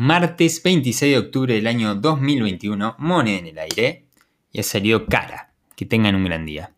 Martes 26 de octubre del año 2021, moneda en el aire y ha salido cara. Que tengan un gran día.